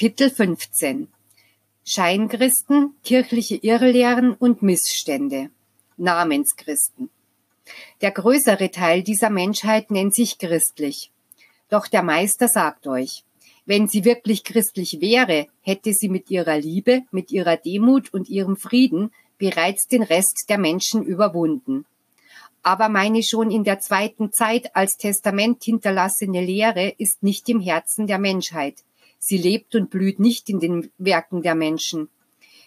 Kapitel 15 Scheinkristen, kirchliche Irrlehren und Missstände. Namenschristen. Der größere Teil dieser Menschheit nennt sich christlich. Doch der Meister sagt euch, wenn sie wirklich christlich wäre, hätte sie mit ihrer Liebe, mit ihrer Demut und ihrem Frieden bereits den Rest der Menschen überwunden. Aber meine schon in der zweiten Zeit als Testament hinterlassene Lehre ist nicht im Herzen der Menschheit. Sie lebt und blüht nicht in den Werken der Menschen.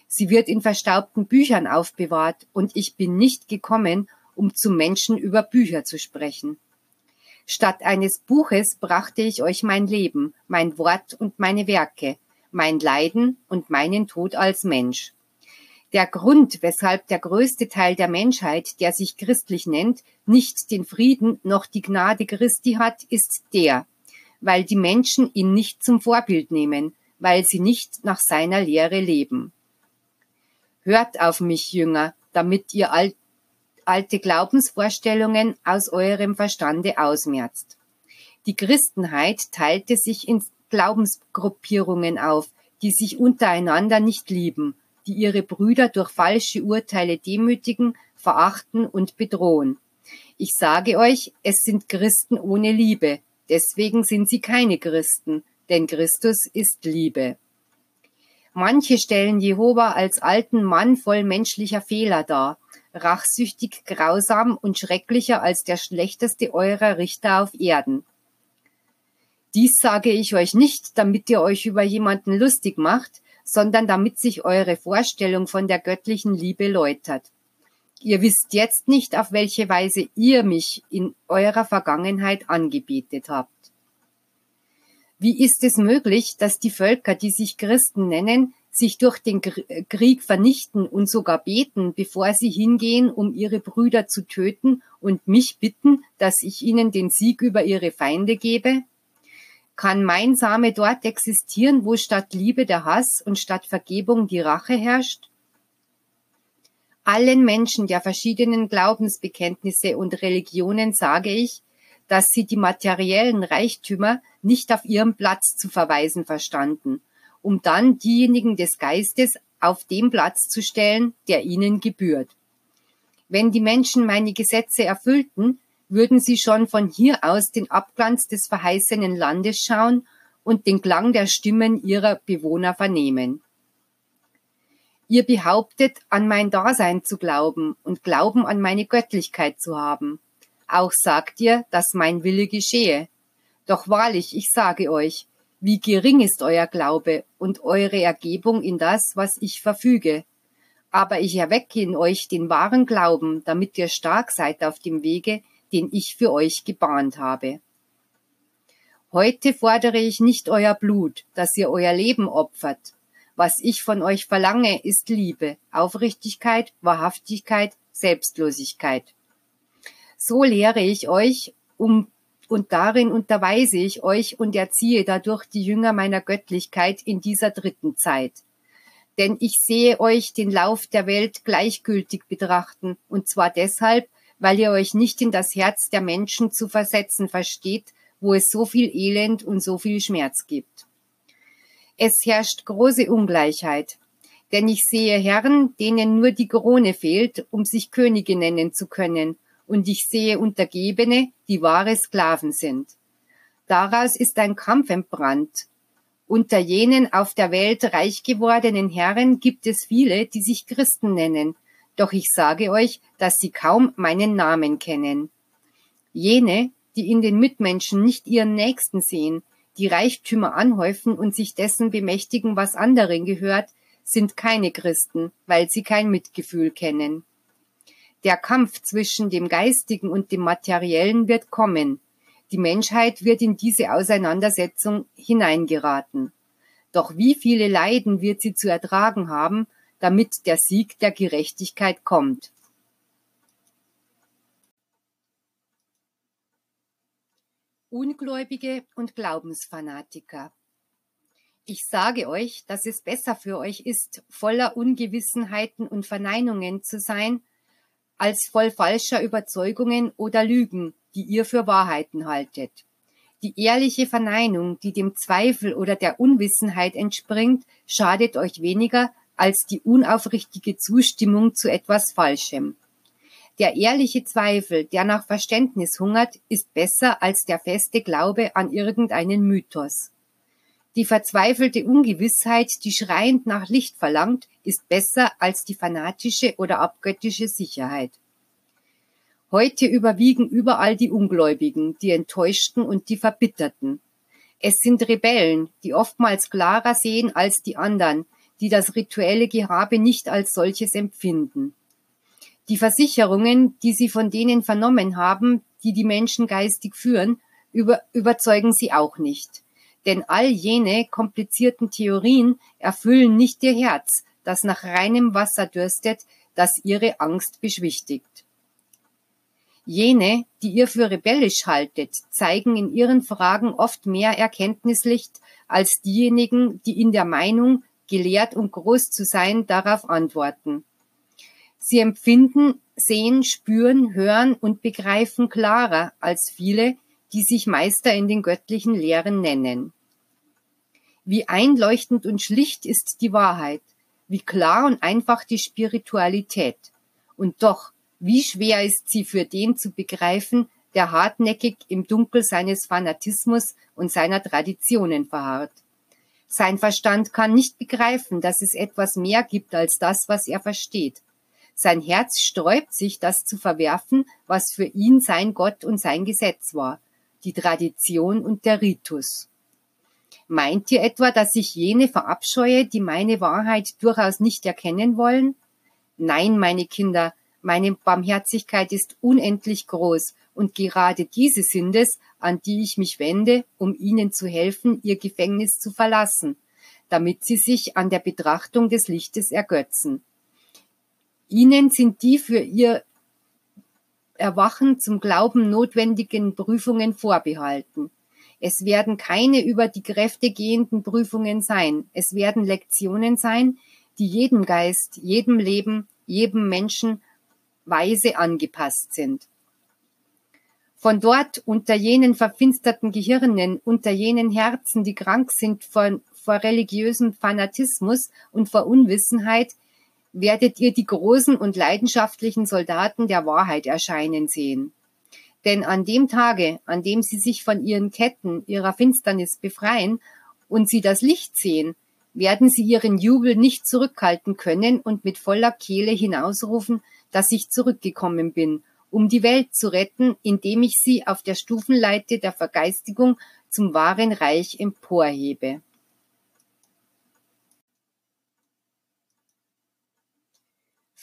Sie wird in verstaubten Büchern aufbewahrt, und ich bin nicht gekommen, um zu Menschen über Bücher zu sprechen. Statt eines Buches brachte ich euch mein Leben, mein Wort und meine Werke, mein Leiden und meinen Tod als Mensch. Der Grund, weshalb der größte Teil der Menschheit, der sich christlich nennt, nicht den Frieden noch die Gnade Christi hat, ist der, weil die Menschen ihn nicht zum Vorbild nehmen, weil sie nicht nach seiner Lehre leben. Hört auf mich, Jünger, damit ihr alte Glaubensvorstellungen aus eurem Verstande ausmerzt. Die Christenheit teilte sich in Glaubensgruppierungen auf, die sich untereinander nicht lieben die ihre Brüder durch falsche Urteile demütigen, verachten und bedrohen. Ich sage euch, es sind Christen ohne Liebe, deswegen sind sie keine Christen, denn Christus ist Liebe. Manche stellen Jehova als alten Mann voll menschlicher Fehler dar, rachsüchtig, grausam und schrecklicher als der schlechteste eurer Richter auf Erden. Dies sage ich euch nicht, damit ihr euch über jemanden lustig macht, sondern damit sich eure Vorstellung von der göttlichen Liebe läutert. Ihr wisst jetzt nicht, auf welche Weise ihr mich in eurer Vergangenheit angebetet habt. Wie ist es möglich, dass die Völker, die sich Christen nennen, sich durch den Krieg vernichten und sogar beten, bevor sie hingehen, um ihre Brüder zu töten und mich bitten, dass ich ihnen den Sieg über ihre Feinde gebe? Kann mein Same dort existieren, wo statt Liebe der Hass und statt Vergebung die Rache herrscht? Allen Menschen der verschiedenen Glaubensbekenntnisse und Religionen sage ich, dass sie die materiellen Reichtümer nicht auf ihren Platz zu verweisen verstanden, um dann diejenigen des Geistes auf den Platz zu stellen, der ihnen gebührt. Wenn die Menschen meine Gesetze erfüllten, würden sie schon von hier aus den Abglanz des verheißenen Landes schauen und den Klang der Stimmen ihrer Bewohner vernehmen. Ihr behauptet, an mein Dasein zu glauben und Glauben an meine Göttlichkeit zu haben. Auch sagt ihr, dass mein Wille geschehe. Doch wahrlich, ich sage euch, wie gering ist euer Glaube und eure Ergebung in das, was ich verfüge. Aber ich erwecke in euch den wahren Glauben, damit ihr stark seid auf dem Wege, den ich für euch gebahnt habe. Heute fordere ich nicht euer Blut, dass ihr euer Leben opfert. Was ich von euch verlange, ist Liebe, Aufrichtigkeit, Wahrhaftigkeit, Selbstlosigkeit. So lehre ich euch, um und darin unterweise ich euch und erziehe dadurch die Jünger meiner Göttlichkeit in dieser dritten Zeit. Denn ich sehe euch den Lauf der Welt gleichgültig betrachten, und zwar deshalb, weil ihr euch nicht in das Herz der Menschen zu versetzen versteht, wo es so viel Elend und so viel Schmerz gibt. Es herrscht große Ungleichheit, denn ich sehe Herren, denen nur die Krone fehlt, um sich Könige nennen zu können, und ich sehe Untergebene, die wahre Sklaven sind. Daraus ist ein Kampf entbrannt. Unter jenen auf der Welt reich gewordenen Herren gibt es viele, die sich Christen nennen, doch ich sage euch, dass sie kaum meinen Namen kennen. Jene, die in den Mitmenschen nicht ihren Nächsten sehen, die Reichtümer anhäufen und sich dessen bemächtigen, was anderen gehört, sind keine Christen, weil sie kein Mitgefühl kennen. Der Kampf zwischen dem Geistigen und dem Materiellen wird kommen. Die Menschheit wird in diese Auseinandersetzung hineingeraten. Doch wie viele Leiden wird sie zu ertragen haben, damit der Sieg der Gerechtigkeit kommt. Ungläubige und Glaubensfanatiker. Ich sage euch, dass es besser für euch ist, voller Ungewissenheiten und Verneinungen zu sein, als voll falscher Überzeugungen oder Lügen, die ihr für Wahrheiten haltet. Die ehrliche Verneinung, die dem Zweifel oder der Unwissenheit entspringt, schadet euch weniger als die unaufrichtige Zustimmung zu etwas Falschem. Der ehrliche Zweifel, der nach Verständnis hungert, ist besser als der feste Glaube an irgendeinen Mythos. Die verzweifelte Ungewissheit, die schreiend nach Licht verlangt, ist besser als die fanatische oder abgöttische Sicherheit. Heute überwiegen überall die Ungläubigen, die Enttäuschten und die Verbitterten. Es sind Rebellen, die oftmals klarer sehen als die anderen, die das rituelle Gehabe nicht als solches empfinden. Die Versicherungen, die sie von denen vernommen haben, die die Menschen geistig führen, über, überzeugen sie auch nicht. Denn all jene komplizierten Theorien erfüllen nicht ihr Herz, das nach reinem Wasser dürstet, das ihre Angst beschwichtigt. Jene, die ihr für rebellisch haltet, zeigen in ihren Fragen oft mehr Erkenntnislicht als diejenigen, die in der Meinung, gelehrt und groß zu sein, darauf antworten. Sie empfinden, sehen, spüren, hören und begreifen klarer als viele, die sich Meister in den göttlichen Lehren nennen. Wie einleuchtend und schlicht ist die Wahrheit, wie klar und einfach die Spiritualität. Und doch, wie schwer ist sie für den zu begreifen, der hartnäckig im Dunkel seines Fanatismus und seiner Traditionen verharrt. Sein Verstand kann nicht begreifen, dass es etwas mehr gibt als das, was er versteht. Sein Herz sträubt sich, das zu verwerfen, was für ihn sein Gott und sein Gesetz war, die Tradition und der Ritus. Meint ihr etwa, dass ich jene verabscheue, die meine Wahrheit durchaus nicht erkennen wollen? Nein, meine Kinder, meine Barmherzigkeit ist unendlich groß, und gerade diese sind es, an die ich mich wende, um ihnen zu helfen, ihr Gefängnis zu verlassen, damit sie sich an der Betrachtung des Lichtes ergötzen. Ihnen sind die für ihr Erwachen zum Glauben notwendigen Prüfungen vorbehalten. Es werden keine über die Kräfte gehenden Prüfungen sein. Es werden Lektionen sein, die jedem Geist, jedem Leben, jedem Menschen weise angepasst sind. Von dort unter jenen verfinsterten Gehirnen, unter jenen Herzen, die krank sind vor, vor religiösem Fanatismus und vor Unwissenheit, werdet ihr die großen und leidenschaftlichen Soldaten der Wahrheit erscheinen sehen. Denn an dem Tage, an dem sie sich von ihren Ketten, ihrer Finsternis befreien und sie das Licht sehen, werden sie ihren Jubel nicht zurückhalten können und mit voller Kehle hinausrufen, dass ich zurückgekommen bin um die Welt zu retten, indem ich sie auf der Stufenleite der Vergeistigung zum wahren Reich emporhebe.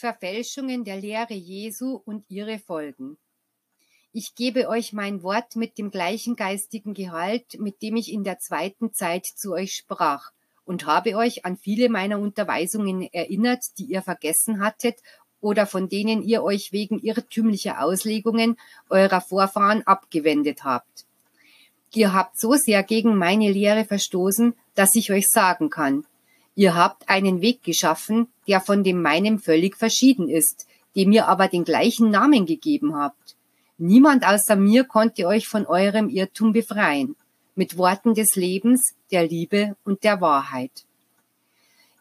Verfälschungen der Lehre Jesu und ihre Folgen. Ich gebe euch mein Wort mit dem gleichen geistigen Gehalt, mit dem ich in der zweiten Zeit zu euch sprach, und habe euch an viele meiner Unterweisungen erinnert, die ihr vergessen hattet oder von denen ihr euch wegen irrtümlicher Auslegungen eurer Vorfahren abgewendet habt. Ihr habt so sehr gegen meine Lehre verstoßen, dass ich euch sagen kann, ihr habt einen Weg geschaffen, der von dem meinem völlig verschieden ist, dem ihr aber den gleichen Namen gegeben habt. Niemand außer mir konnte euch von eurem Irrtum befreien, mit Worten des Lebens, der Liebe und der Wahrheit.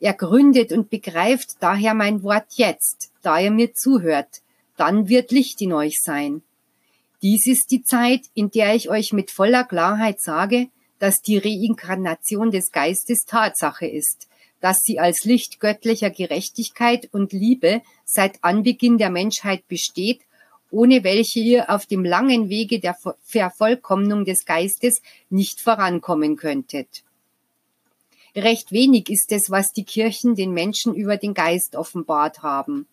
Ergründet und begreift daher mein Wort jetzt, da ihr mir zuhört, dann wird Licht in euch sein. Dies ist die Zeit, in der ich euch mit voller Klarheit sage, dass die Reinkarnation des Geistes Tatsache ist, dass sie als Licht göttlicher Gerechtigkeit und Liebe seit Anbeginn der Menschheit besteht, ohne welche ihr auf dem langen Wege der Vervollkommnung des Geistes nicht vorankommen könntet. Recht wenig ist es, was die Kirchen den Menschen über den Geist offenbart haben.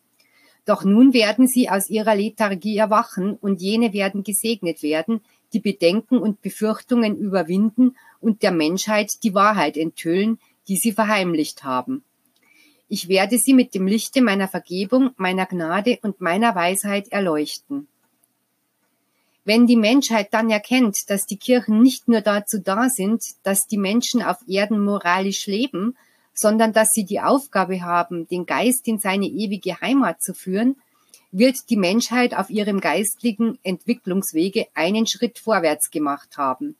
Doch nun werden sie aus ihrer Lethargie erwachen und jene werden gesegnet werden, die Bedenken und Befürchtungen überwinden und der Menschheit die Wahrheit enthüllen, die sie verheimlicht haben. Ich werde sie mit dem Lichte meiner Vergebung, meiner Gnade und meiner Weisheit erleuchten. Wenn die Menschheit dann erkennt, dass die Kirchen nicht nur dazu da sind, dass die Menschen auf Erden moralisch leben, sondern dass sie die Aufgabe haben, den Geist in seine ewige Heimat zu führen, wird die Menschheit auf ihrem geistlichen Entwicklungswege einen Schritt vorwärts gemacht haben.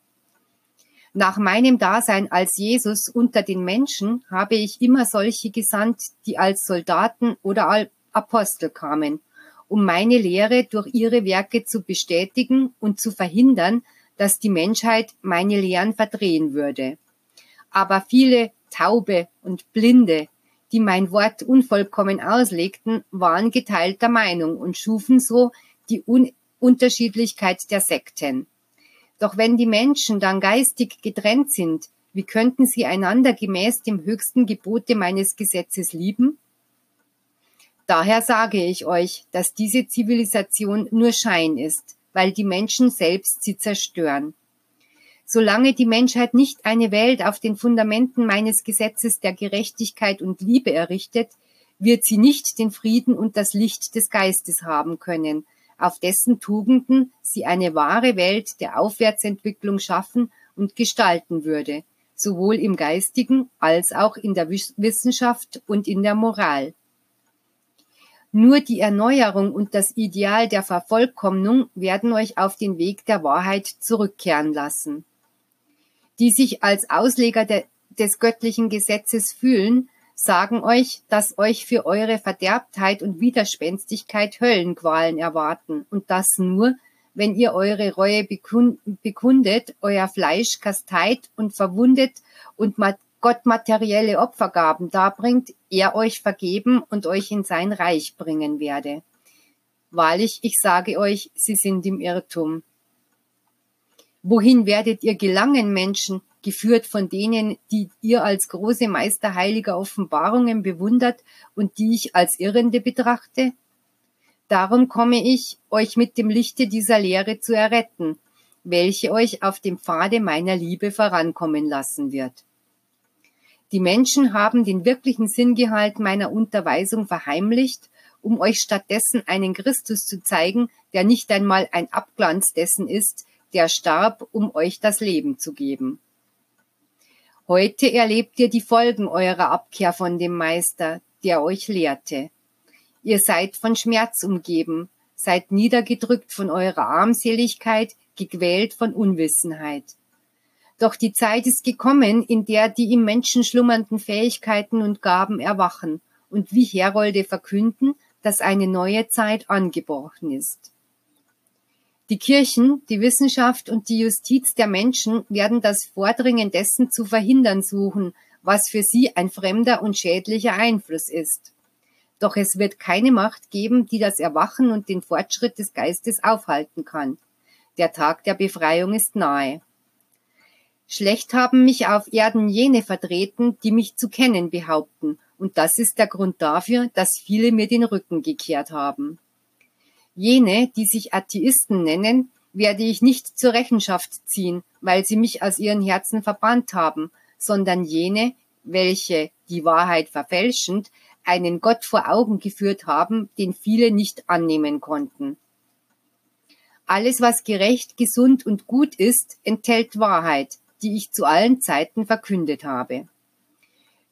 Nach meinem Dasein als Jesus unter den Menschen habe ich immer solche gesandt, die als Soldaten oder als Apostel kamen, um meine Lehre durch ihre Werke zu bestätigen und zu verhindern, dass die Menschheit meine Lehren verdrehen würde. Aber viele Taube und Blinde, die mein Wort unvollkommen auslegten, waren geteilter Meinung und schufen so die Un Unterschiedlichkeit der Sekten. Doch wenn die Menschen dann geistig getrennt sind, wie könnten sie einander gemäß dem höchsten Gebote meines Gesetzes lieben? Daher sage ich euch, dass diese Zivilisation nur Schein ist, weil die Menschen selbst sie zerstören. Solange die Menschheit nicht eine Welt auf den Fundamenten meines Gesetzes der Gerechtigkeit und Liebe errichtet, wird sie nicht den Frieden und das Licht des Geistes haben können, auf dessen Tugenden sie eine wahre Welt der Aufwärtsentwicklung schaffen und gestalten würde, sowohl im geistigen als auch in der Wissenschaft und in der Moral. Nur die Erneuerung und das Ideal der Vervollkommnung werden euch auf den Weg der Wahrheit zurückkehren lassen. Die sich als Ausleger de, des göttlichen Gesetzes fühlen, sagen euch, dass euch für eure Verderbtheit und Widerspenstigkeit Höllenqualen erwarten und das nur, wenn ihr eure Reue bekundet, euer Fleisch kasteit und verwundet und Gott materielle Opfergaben darbringt, er euch vergeben und euch in sein Reich bringen werde. Wahrlich, ich sage euch, sie sind im Irrtum. Wohin werdet ihr gelangen, Menschen, geführt von denen, die ihr als große Meister heiliger Offenbarungen bewundert und die ich als Irrende betrachte? Darum komme ich, euch mit dem Lichte dieser Lehre zu erretten, welche euch auf dem Pfade meiner Liebe vorankommen lassen wird. Die Menschen haben den wirklichen Sinngehalt meiner Unterweisung verheimlicht, um euch stattdessen einen Christus zu zeigen, der nicht einmal ein Abglanz dessen ist, der starb, um euch das Leben zu geben. Heute erlebt ihr die Folgen eurer Abkehr von dem Meister, der euch lehrte. Ihr seid von Schmerz umgeben, seid niedergedrückt von eurer Armseligkeit, gequält von Unwissenheit. Doch die Zeit ist gekommen, in der die im Menschen schlummernden Fähigkeiten und Gaben erwachen und wie Herolde verkünden, dass eine neue Zeit angebrochen ist. Die Kirchen, die Wissenschaft und die Justiz der Menschen werden das Vordringen dessen zu verhindern suchen, was für sie ein fremder und schädlicher Einfluss ist. Doch es wird keine Macht geben, die das Erwachen und den Fortschritt des Geistes aufhalten kann. Der Tag der Befreiung ist nahe. Schlecht haben mich auf Erden jene vertreten, die mich zu kennen behaupten, und das ist der Grund dafür, dass viele mir den Rücken gekehrt haben. Jene, die sich Atheisten nennen, werde ich nicht zur Rechenschaft ziehen, weil sie mich aus ihren Herzen verbannt haben, sondern jene, welche, die Wahrheit verfälschend, einen Gott vor Augen geführt haben, den viele nicht annehmen konnten. Alles, was gerecht, gesund und gut ist, enthält Wahrheit, die ich zu allen Zeiten verkündet habe.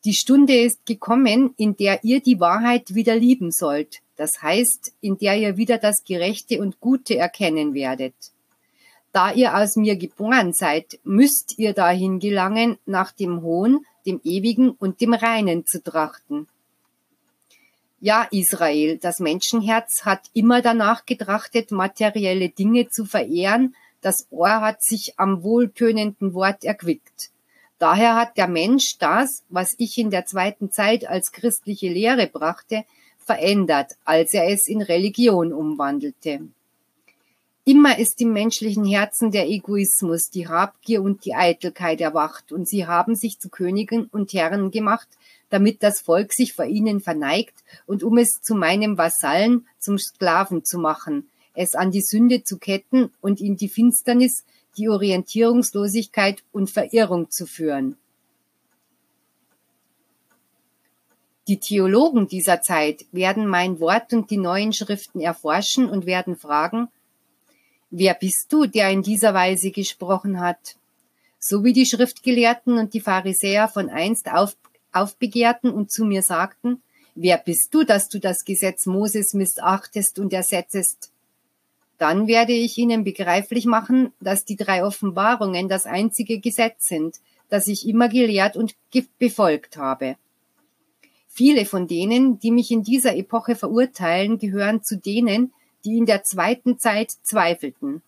Die Stunde ist gekommen, in der ihr die Wahrheit wieder lieben sollt, das heißt, in der ihr wieder das Gerechte und Gute erkennen werdet. Da ihr aus mir geboren seid, müsst ihr dahin gelangen, nach dem Hohen, dem Ewigen und dem Reinen zu trachten. Ja, Israel, das Menschenherz hat immer danach getrachtet, materielle Dinge zu verehren, das Ohr hat sich am wohltönenden Wort erquickt. Daher hat der Mensch das, was ich in der zweiten Zeit als christliche Lehre brachte, verändert, als er es in Religion umwandelte. Immer ist im menschlichen Herzen der Egoismus, die Habgier und die Eitelkeit erwacht, und sie haben sich zu Königen und Herren gemacht, damit das Volk sich vor ihnen verneigt und um es zu meinem Vasallen, zum Sklaven zu machen, es an die Sünde zu ketten und in die Finsternis, die Orientierungslosigkeit und Verirrung zu führen. Die Theologen dieser Zeit werden mein Wort und die neuen Schriften erforschen und werden fragen, wer bist du, der in dieser Weise gesprochen hat? So wie die Schriftgelehrten und die Pharisäer von einst auf, aufbegehrten und zu mir sagten, wer bist du, dass du das Gesetz Moses missachtest und ersetzest? Dann werde ich ihnen begreiflich machen, dass die drei Offenbarungen das einzige Gesetz sind, das ich immer gelehrt und befolgt habe. Viele von denen, die mich in dieser Epoche verurteilen, gehören zu denen, die in der zweiten Zeit zweifelten.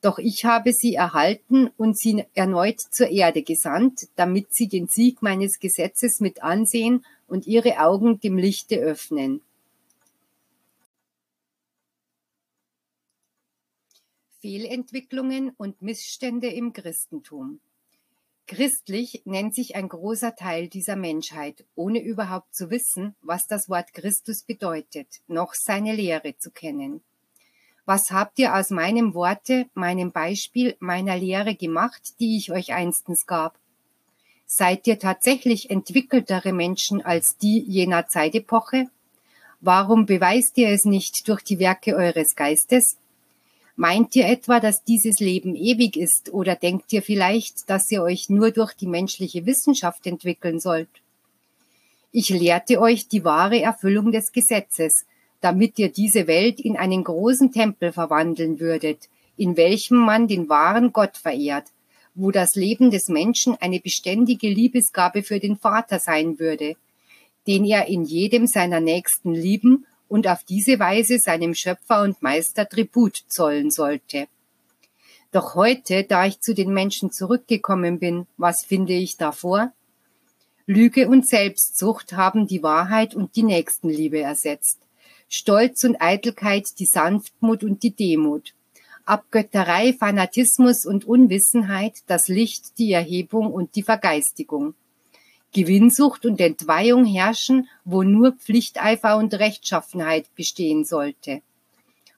Doch ich habe sie erhalten und sie erneut zur Erde gesandt, damit sie den Sieg meines Gesetzes mit ansehen und ihre Augen dem Lichte öffnen. Fehlentwicklungen und Missstände im Christentum. Christlich nennt sich ein großer Teil dieser Menschheit, ohne überhaupt zu wissen, was das Wort Christus bedeutet, noch seine Lehre zu kennen. Was habt ihr aus meinem Worte, meinem Beispiel, meiner Lehre gemacht, die ich euch einstens gab? Seid ihr tatsächlich entwickeltere Menschen als die jener Zeitepoche? Warum beweist ihr es nicht durch die Werke eures Geistes? Meint ihr etwa, dass dieses Leben ewig ist oder denkt ihr vielleicht, dass ihr euch nur durch die menschliche Wissenschaft entwickeln sollt? Ich lehrte euch die wahre Erfüllung des Gesetzes, damit ihr diese Welt in einen großen Tempel verwandeln würdet, in welchem man den wahren Gott verehrt, wo das Leben des Menschen eine beständige Liebesgabe für den Vater sein würde, den er in jedem seiner Nächsten lieben und auf diese Weise seinem Schöpfer und Meister Tribut zollen sollte. Doch heute, da ich zu den Menschen zurückgekommen bin, was finde ich davor? Lüge und Selbstsucht haben die Wahrheit und die Nächstenliebe ersetzt. Stolz und Eitelkeit die Sanftmut und die Demut. Abgötterei, Fanatismus und Unwissenheit das Licht, die Erhebung und die Vergeistigung. Gewinnsucht und Entweihung herrschen, wo nur Pflichteifer und Rechtschaffenheit bestehen sollte.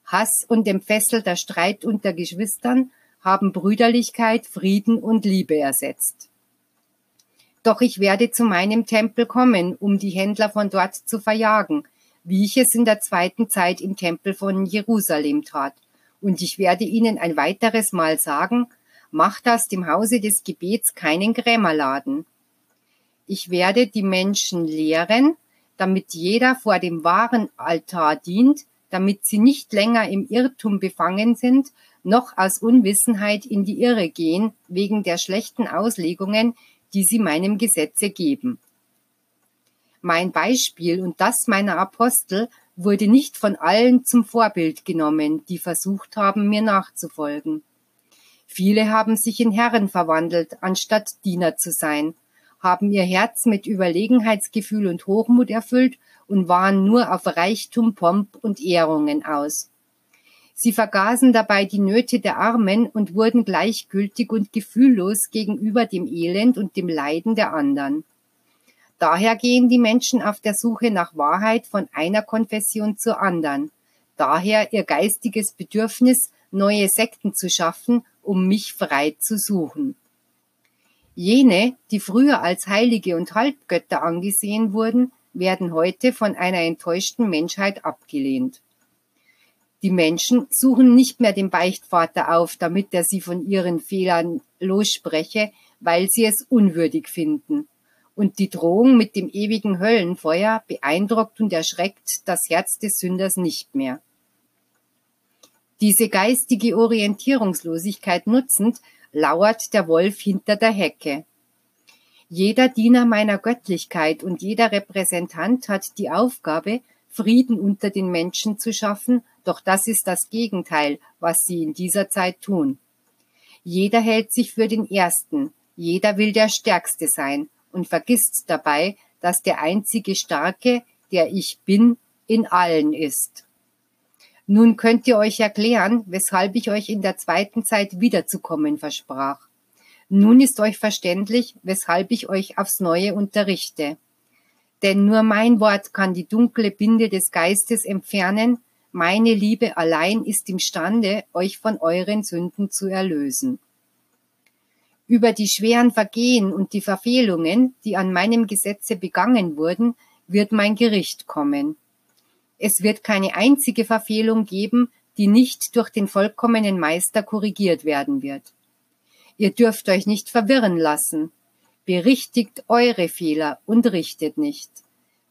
Hass und entfesselter Streit unter Geschwistern haben Brüderlichkeit, Frieden und Liebe ersetzt. Doch ich werde zu meinem Tempel kommen, um die Händler von dort zu verjagen, wie ich es in der zweiten Zeit im Tempel von Jerusalem tat. Und ich werde ihnen ein weiteres Mal sagen, macht aus dem Hause des Gebets keinen Grämerladen. Ich werde die Menschen lehren, damit jeder vor dem wahren Altar dient, damit sie nicht länger im Irrtum befangen sind, noch aus Unwissenheit in die Irre gehen, wegen der schlechten Auslegungen, die sie meinem Gesetze geben. Mein Beispiel und das meiner Apostel wurde nicht von allen zum Vorbild genommen, die versucht haben, mir nachzufolgen. Viele haben sich in Herren verwandelt, anstatt Diener zu sein, haben ihr Herz mit Überlegenheitsgefühl und Hochmut erfüllt und waren nur auf Reichtum, Pomp und Ehrungen aus. Sie vergaßen dabei die Nöte der Armen und wurden gleichgültig und gefühllos gegenüber dem Elend und dem Leiden der anderen. Daher gehen die Menschen auf der Suche nach Wahrheit von einer Konfession zur anderen. Daher ihr geistiges Bedürfnis, neue Sekten zu schaffen, um mich frei zu suchen. Jene, die früher als Heilige und Halbgötter angesehen wurden, werden heute von einer enttäuschten Menschheit abgelehnt. Die Menschen suchen nicht mehr den Beichtvater auf, damit er sie von ihren Fehlern losspreche, weil sie es unwürdig finden. Und die Drohung mit dem ewigen Höllenfeuer beeindruckt und erschreckt das Herz des Sünders nicht mehr. Diese geistige Orientierungslosigkeit nutzend, lauert der Wolf hinter der Hecke. Jeder Diener meiner Göttlichkeit und jeder Repräsentant hat die Aufgabe, Frieden unter den Menschen zu schaffen, doch das ist das Gegenteil, was sie in dieser Zeit tun. Jeder hält sich für den Ersten, jeder will der Stärkste sein und vergisst dabei, dass der einzige Starke, der ich bin, in allen ist. Nun könnt ihr euch erklären, weshalb ich euch in der zweiten Zeit wiederzukommen versprach. Nun ist euch verständlich, weshalb ich euch aufs Neue unterrichte. Denn nur mein Wort kann die dunkle Binde des Geistes entfernen, meine Liebe allein ist imstande, euch von euren Sünden zu erlösen. Über die schweren Vergehen und die Verfehlungen, die an meinem Gesetze begangen wurden, wird mein Gericht kommen. Es wird keine einzige Verfehlung geben, die nicht durch den vollkommenen Meister korrigiert werden wird. Ihr dürft euch nicht verwirren lassen. Berichtigt eure Fehler und richtet nicht.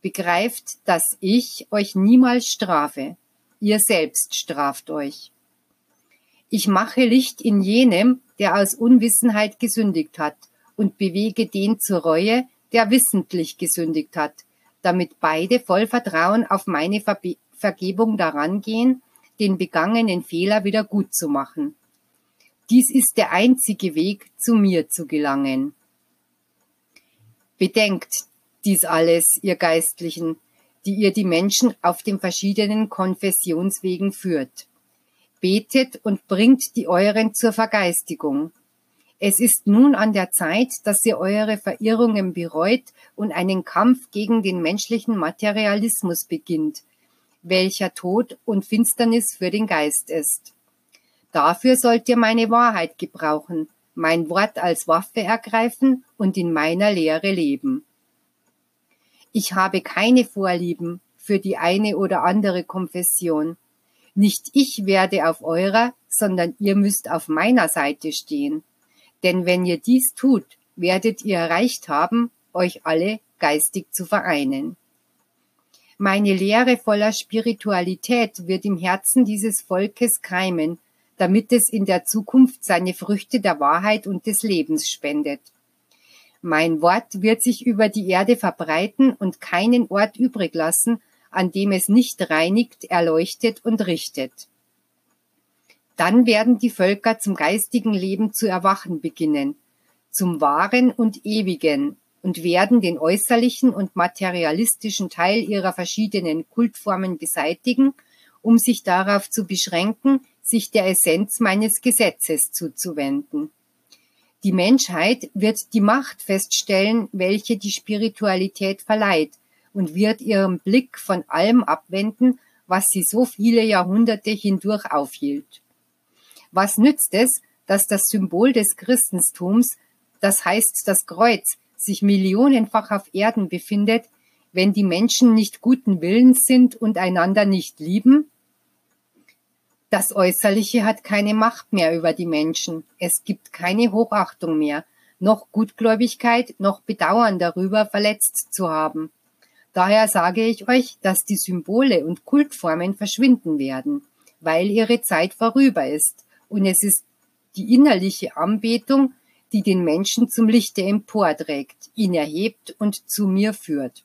Begreift, dass ich euch niemals strafe. Ihr selbst straft euch. Ich mache Licht in jenem, der aus Unwissenheit gesündigt hat, und bewege den zur Reue, der wissentlich gesündigt hat, damit beide voll Vertrauen auf meine Verbe Vergebung daran gehen, den begangenen Fehler wieder gut zu machen. Dies ist der einzige Weg, zu mir zu gelangen. Bedenkt dies alles, ihr Geistlichen, die ihr die Menschen auf den verschiedenen Konfessionswegen führt. Betet und bringt die euren zur Vergeistigung. Es ist nun an der Zeit, dass ihr eure Verirrungen bereut und einen Kampf gegen den menschlichen Materialismus beginnt, welcher Tod und Finsternis für den Geist ist. Dafür sollt ihr meine Wahrheit gebrauchen, mein Wort als Waffe ergreifen und in meiner Lehre leben. Ich habe keine Vorlieben für die eine oder andere Konfession. Nicht ich werde auf eurer, sondern ihr müsst auf meiner Seite stehen. Denn wenn ihr dies tut, werdet ihr erreicht haben, euch alle geistig zu vereinen. Meine Lehre voller Spiritualität wird im Herzen dieses Volkes keimen, damit es in der Zukunft seine Früchte der Wahrheit und des Lebens spendet. Mein Wort wird sich über die Erde verbreiten und keinen Ort übrig lassen, an dem es nicht reinigt, erleuchtet und richtet. Dann werden die Völker zum geistigen Leben zu erwachen beginnen, zum wahren und ewigen, und werden den äußerlichen und materialistischen Teil ihrer verschiedenen Kultformen beseitigen, um sich darauf zu beschränken, sich der Essenz meines Gesetzes zuzuwenden. Die Menschheit wird die Macht feststellen, welche die Spiritualität verleiht, und wird ihren Blick von allem abwenden, was sie so viele Jahrhunderte hindurch aufhielt. Was nützt es, dass das Symbol des Christentums, das heißt das Kreuz, sich millionenfach auf Erden befindet, wenn die Menschen nicht guten Willens sind und einander nicht lieben? Das Äußerliche hat keine Macht mehr über die Menschen. Es gibt keine Hochachtung mehr, noch Gutgläubigkeit, noch Bedauern darüber, verletzt zu haben. Daher sage ich euch, dass die Symbole und Kultformen verschwinden werden, weil ihre Zeit vorüber ist und es ist die innerliche Anbetung, die den Menschen zum Lichte emporträgt, ihn erhebt und zu mir führt.